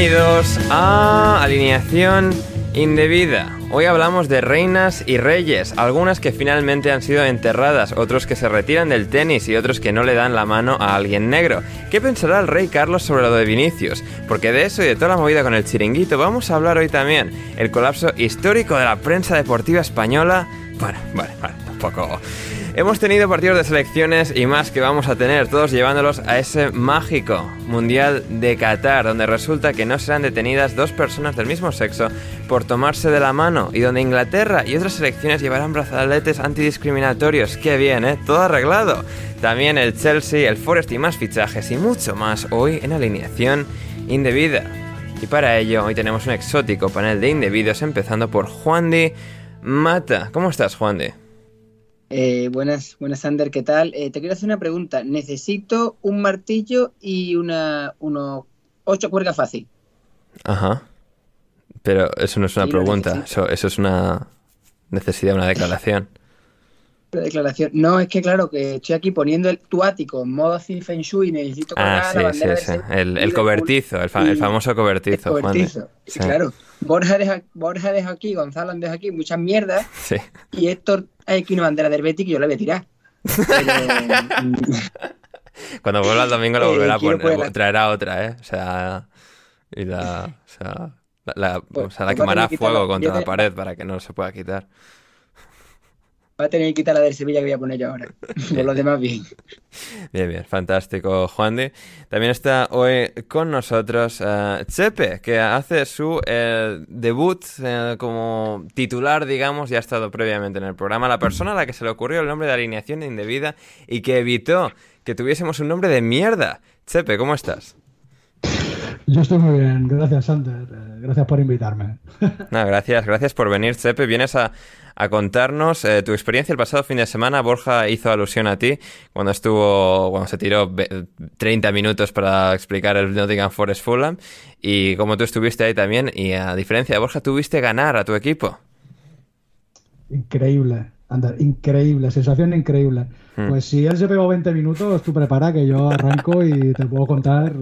Bienvenidos a Alineación Indebida. Hoy hablamos de reinas y reyes, algunas que finalmente han sido enterradas, otros que se retiran del tenis y otros que no le dan la mano a alguien negro. ¿Qué pensará el rey Carlos sobre lo de Vinicius? Porque de eso y de toda la movida con el chiringuito vamos a hablar hoy también. El colapso histórico de la prensa deportiva española. Bueno, vale, vale, tampoco... Hemos tenido partidos de selecciones y más que vamos a tener, todos llevándolos a ese mágico Mundial de Qatar, donde resulta que no serán detenidas dos personas del mismo sexo por tomarse de la mano y donde Inglaterra y otras selecciones llevarán brazaletes antidiscriminatorios. ¡Qué bien, eh! Todo arreglado. También el Chelsea, el Forest y más fichajes y mucho más hoy en alineación indebida. Y para ello hoy tenemos un exótico panel de indebidos empezando por Juan Di Mata. ¿Cómo estás, Juan Di? Eh, buenas, buenas, Ander, ¿qué tal? Eh, te quiero hacer una pregunta. Necesito un martillo y una, unos ocho cuerdas fácil. Ajá. Pero eso no es una Sí, pregunta, eso, eso es una necesidad, una declaración. La declaración. No, es que claro, que estoy aquí poniendo el, tu ático en modo así Feng Shui y necesito Ah, sí, la sí, bandera sí. del El, cobertizo, el, fa- el famoso cobertizo, el Juan cobertizo. Sí, Sí. claro. Borja deja, Borja deja aquí, Gonzalo deja aquí muchas mierdas Sí. y Héctor hay aquí una bandera del Betis que yo la voy a tirar. Pero, mm, Cuando vuelva el domingo lo Eh, volverá a quiero poner, la- traerá otra, ¿eh? O sea, y la, o sea, la, la- Pues- o sea, la a quemará a fuego contra Yo la te- pared para que no se pueda quitar. Va a tener que quitar la del Sevilla que voy a poner yo ahora. Por los demás bien. Bien, bien, fantástico, Juan Di. También está hoy con nosotros eh, Chepe, que hace su eh, debut eh, como titular, digamos, ya ha estado previamente en el programa. La persona a la que se le ocurrió el nombre de alineación indebida y que evitó que tuviésemos un nombre de mierda. Chepe, ¿cómo estás? Yo estoy muy bien, gracias, Sander. Eh, Gracias por invitarme. No, gracias, gracias por venir, Chepe. Vienes a, a contarnos eh, tu experiencia el pasado fin de semana. Borja hizo alusión a ti cuando estuvo, cuando se tiró ve- 30 minutos para explicar el Nottingham Forest Fulham. Y como tú estuviste ahí también, y a diferencia de Borja, tuviste ganar a tu equipo. Increíble, Ander, increíble, sensación increíble. Hmm. Pues si él se pegó 20 minutos, tú prepara que yo arranco y te puedo contar.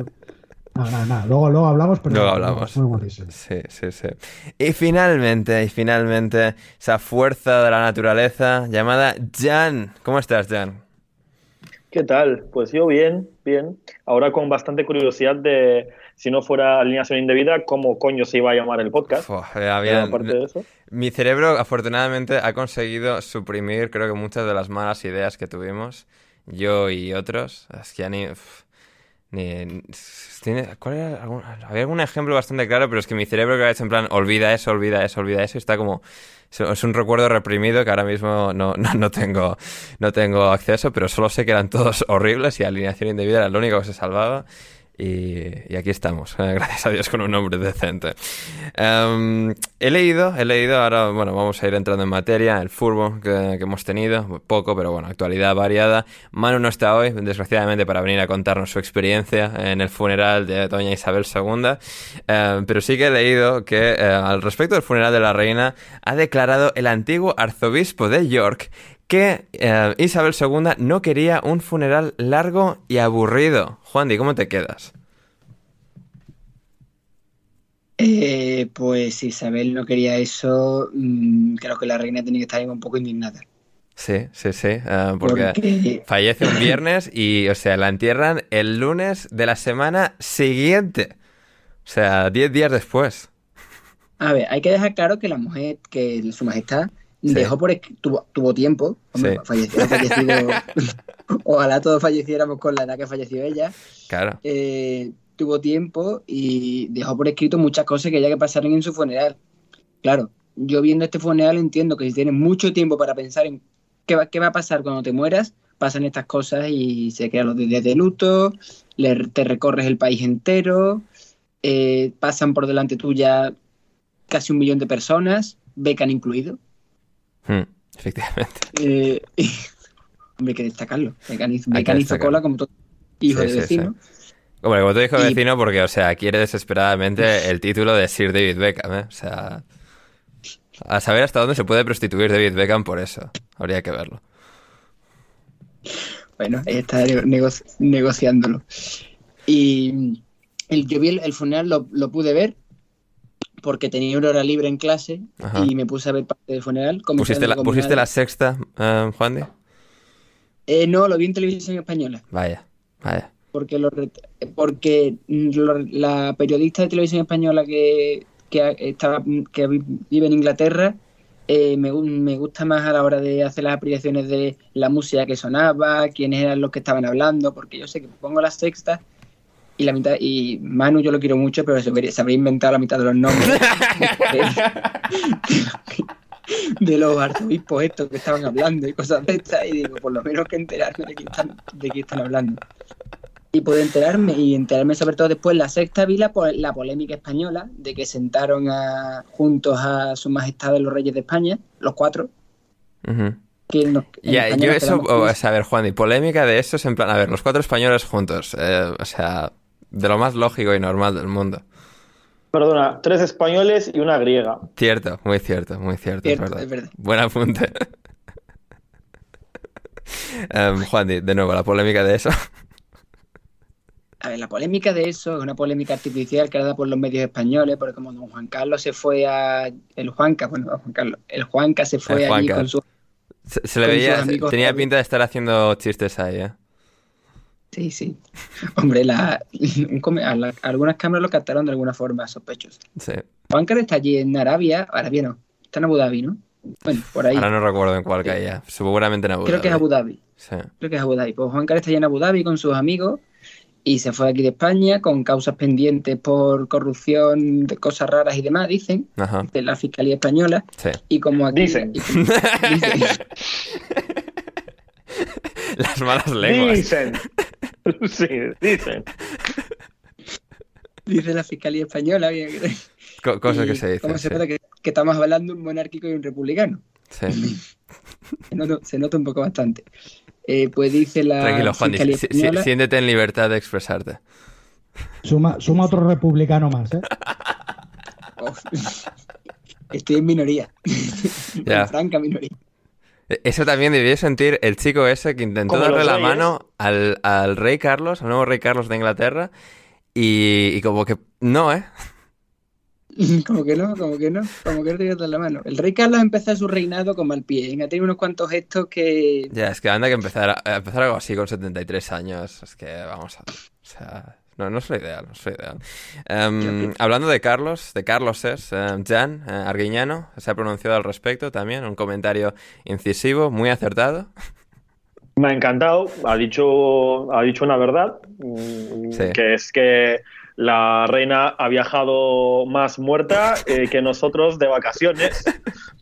Nada, nada, nada. Luego, luego hablamos, pero Luego hablamos. Muy buenísimo. Sí, sí, sí. Y finalmente, y finalmente, esa fuerza de la naturaleza llamada Jan. ¿Cómo estás, Jan? ¿Qué tal? Pues yo bien, bien. Ahora con bastante curiosidad de, si no fuera alineación indebida, cómo coño se iba a llamar el podcast. Eh, aparte de eso. Mi cerebro, afortunadamente, ha conseguido suprimir, creo que muchas de las malas ideas que tuvimos, yo y otros. Es que ya ni. uf. Ni, tiene, ¿cuál era? Algún- había algún ejemplo bastante claro, pero es que mi cerebro que ha hecho en plan, olvida eso, olvida eso, olvida eso, y está como... Es un recuerdo reprimido que ahora mismo no, no, no tengo, no tengo acceso, pero solo sé que eran todos horribles y alineación indebida era lo único que se salvaba. Y, aquí estamos, gracias a Dios, con un nombre decente. Em, he leído, he leído, ahora, bueno, vamos a ir entrando en materia, el fútbol que, que hemos tenido, poco, pero bueno, actualidad variada. Manu no está hoy, desgraciadamente, para venir a contarnos su experiencia en el funeral de doña Isabel II, Em, pero sí que he leído que eh, al respecto del funeral de la reina ha declarado el antiguo arzobispo de York que eh, Isabel II no quería un funeral largo y aburrido. Juan, ¿y cómo te quedas? Eh, pues Isabel no quería eso. mm, creo que la reina tenía que estar un poco indignada. Sí, sí, sí, eh, porque Porque fallece un viernes y, o sea, la entierran el lunes de la semana siguiente. O sea, 10 días después. A ver, hay que dejar claro que la mujer, que su majestad, Sí. dejó por tuvo, tuvo tiempo. Hombre, Sí. falleció, fallecido. Ojalá todos falleciéramos con la edad que falleció ella. Claro. Eh, tuvo tiempo y dejó por escrito muchas cosas que había que pasaron en su funeral. Claro, yo viendo este funeral entiendo que si tienes mucho tiempo para pensar en qué va, qué va a pasar cuando te mueras, pasan estas cosas y se crean los días de luto, le- te recorres el país entero, eh, pasan por delante tuya casi un millón de personas, becan incluido. Hmm, efectivamente. Eh, hombre, hay que destacarlo. Becan hizo, Hay que destacarlo. cola como todo hijo Sí, de sí, vecino. Hombre, como te dijo Y- vecino, porque, o sea, quiere desesperadamente el título de Sir David Beckham, ¿eh? O sea, a saber hasta dónde se puede prostituir David Beckham por eso. Habría que verlo. Bueno, ahí está nego- negociándolo. Y el, yo vi el, el funeral, lo, lo pude ver porque tenía una hora libre en clase Ajá. y me puse a ver parte del funeral. ¿Pusiste la, pusiste la sexta, eh, Juan de? Eh, no, lo vi en televisión española. Vaya, vaya. Porque, lo porque lo- la periodista de televisión española que, que estaba, que vi- vive en Inglaterra eh, me, me gusta más a la hora de hacer las apreciaciones de la música que sonaba, quiénes eran los que estaban hablando, porque yo sé que pongo la sexta y la mitad, y Manu yo lo quiero mucho, pero se habría, inventado la mitad de los nombres de, de los arzobispos estos que estaban hablando y cosas de estas, y digo, por lo menos que enterarme de qué están, de qué están hablando. Y pude enterarme, y enterarme sobre todo después, la sexta vi la, po- la polémica española, de que sentaron a, juntos a su majestad de los reyes de España, los cuatro, que en Ya, yo eso, o sea, a ver, Juan, y polémica de eso es en plan, a ver, los cuatro españoles juntos, eh, o sea, de lo más lógico y normal del mundo. Perdona, tres españoles y una griega. Cierto, muy cierto, muy cierto, Cierto, es verdad. es verdad. Buen apunte. Em, Juan, de nuevo, la polémica de eso. A ver, la polémica de eso es una polémica artificial creada por los medios españoles, porque como don Juan Carlos se fue a... El Juanca, bueno, Juan Carlos, el Juanca se fue El allí Juanca. con su... Se, se le veía, tenía pinta de estar haciendo chistes ahí, ¿eh? Sí, sí. Hombre, la, algunas cámaras lo captaron de alguna forma sospechosa. Sí. Juan Carlos está allí en Arabia, Arabia no, está en Abu Dhabi, ¿no? Bueno, por ahí. Ahora no recuerdo en cuál caía. Seguramente en Abu Creo que es Dhabi. Abu Dhabi. Sí. Creo que es Abu Dhabi. Pues Juan Carlos está allí en Abu Dhabi con sus amigos y se fue aquí de España con causas pendientes por corrupción, de cosas raras y demás, dicen, Ajá. de la Fiscalía Española. Sí. Y como aquí... Dicen. y como- dicen. Las malas lenguas. Dicen. Sí, dicen. dice la Fiscalía Española. bien, Co- cosas y que se ¿Cómo dicen. se sí. nota que, que estamos hablando de un monárquico y un republicano? Sí. Se nota, se nota un poco bastante. Eh, pues dice la Tranquilo, Juan, Fiscalía si- siéntete en libertad de expresarte. Suma, suma otro republicano más, ¿eh? Oh, Estoy en minoría. Ya. En franca minoría. Eso también debió sentir el chico ese que intentó darle la mano al, al rey Carlos, al nuevo rey Carlos de Inglaterra, y, y como que no, ¿eh? Como que no, como que no, como que no te voy a dar la mano. El rey Carlos empezó su reinado con mal pie. Ha tenido unos cuantos gestos que. Ya, es que anda que empezar, a, a empezar algo así con 73 años. Es que vamos a. O sea, no, no es lo ideal, no es lo ideal. Em, hablando de Carlos, de Carlos es, em, Jan eh, Arguiñano se ha pronunciado al respecto también, un comentario incisivo, muy acertado. Me ha encantado, ha dicho, ha dicho una verdad, mm, Sí. que es que la reina ha viajado más muerta eh, que nosotros de vacaciones.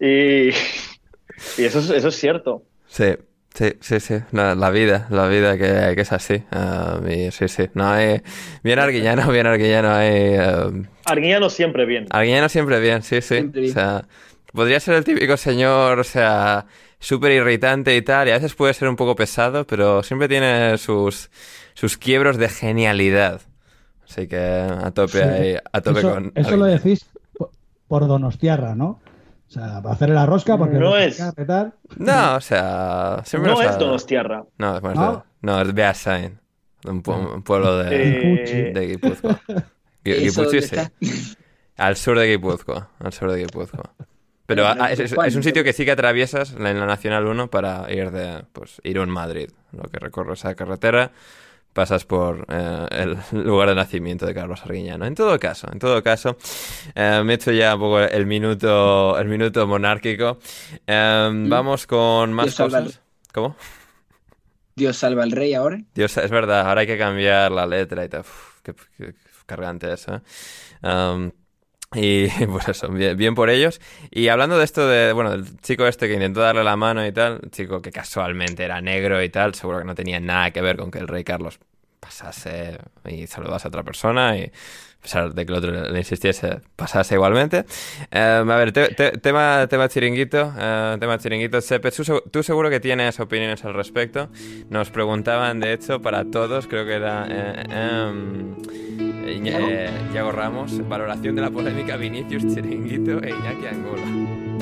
Y, y eso, es, eso es cierto. Sí, sí, sí, sí. La, la vida, la vida que, que es así. Ah, y sí, sí. No hay... Bien arguillano, bien arguillano. Hay... ah, Arguiñano siempre bien. Arguillano siempre bien, sí, sí. Bien. O sea, podría ser el típico señor, o sea, súper irritante y tal, y a veces puede ser un poco pesado, pero siempre tiene sus, sus quiebros de genialidad. Así que a tope Sí. ahí, a tope eso, con... eso lo decís po- por Donostiarra, ¿no? O sea, para hacer la rosca, porque No es. tal. No, o sea, siempre No es Donostiarra. No, es más ¿No? de- no, es Beasain, un, pu- un pueblo de, Eh, de Guipúzcoa. Gui- ¿Eso Guipúzcoa, sí. Al sur de Guipúzcoa, al sur de Guipúzcoa. Pero ah, es, es- un sitio que sí que atraviesas en la Nacional 1 para ir de pues, Irún, Madrid. Lo que recorres esa carretera, pasas por eh, el lugar de nacimiento de Carlos Arguiñano. En todo caso, en todo caso, eh, me he hecho ya un poco el minuto, el minuto monárquico. Eh, Vamos con más Dios salva cosas. ¿Cómo? Dios salva al rey ahora. Dios, es verdad, ahora hay que cambiar la letra y tal. Uf, qué, qué cargante eso, ¿eh? Um, y pues eso, bien, bien por ellos. Y hablando de esto de, bueno, del chico este que intentó darle la mano y tal, chico que casualmente era negro y tal, seguro que no tenía nada que ver con que el rey Carlos pasase y saludase a otra persona y a pesar de que el otro le insistiese, pasase igualmente. Eh, a ver, te- te- tema, tema chiringuito, eh, tema chiringuito, Sepe, tú, seg- tú seguro que tienes opiniones al respecto. Nos preguntaban, de hecho, para todos, creo que era eh, em, Iago Ramos, valoración de la polémica Vinicius Chiringuito e Iñaki Angola.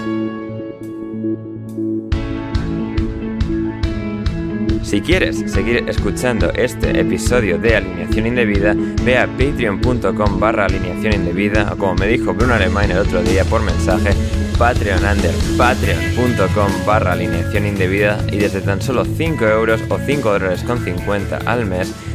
Si quieres seguir escuchando este episodio de Alineación Indebida, ve a patreon.com barra alineación indebida o como me dijo Bruno Alemán el otro día por mensaje, patreon under patreon.com barra alineación indebida y desde tan solo 5 euros o 5 dólares con 50 al mes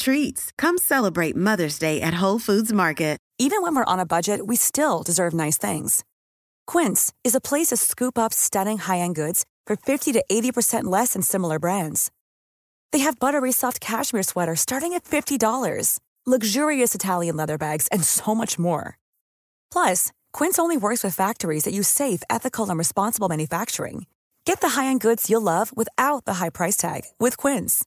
treats. Come celebrate Mother's Day at Whole Foods Market. Even when we're on a budget, we still deserve nice things. Quince is a place to scoop up stunning high-end goods for 50 to 80% less than similar brands. They have buttery soft cashmere sweaters starting at $50, luxurious Italian leather bags, and so much more. Plus, Quince only works with factories that use safe, ethical, and responsible manufacturing. Get the high-end goods you'll love without the high price tag with Quince.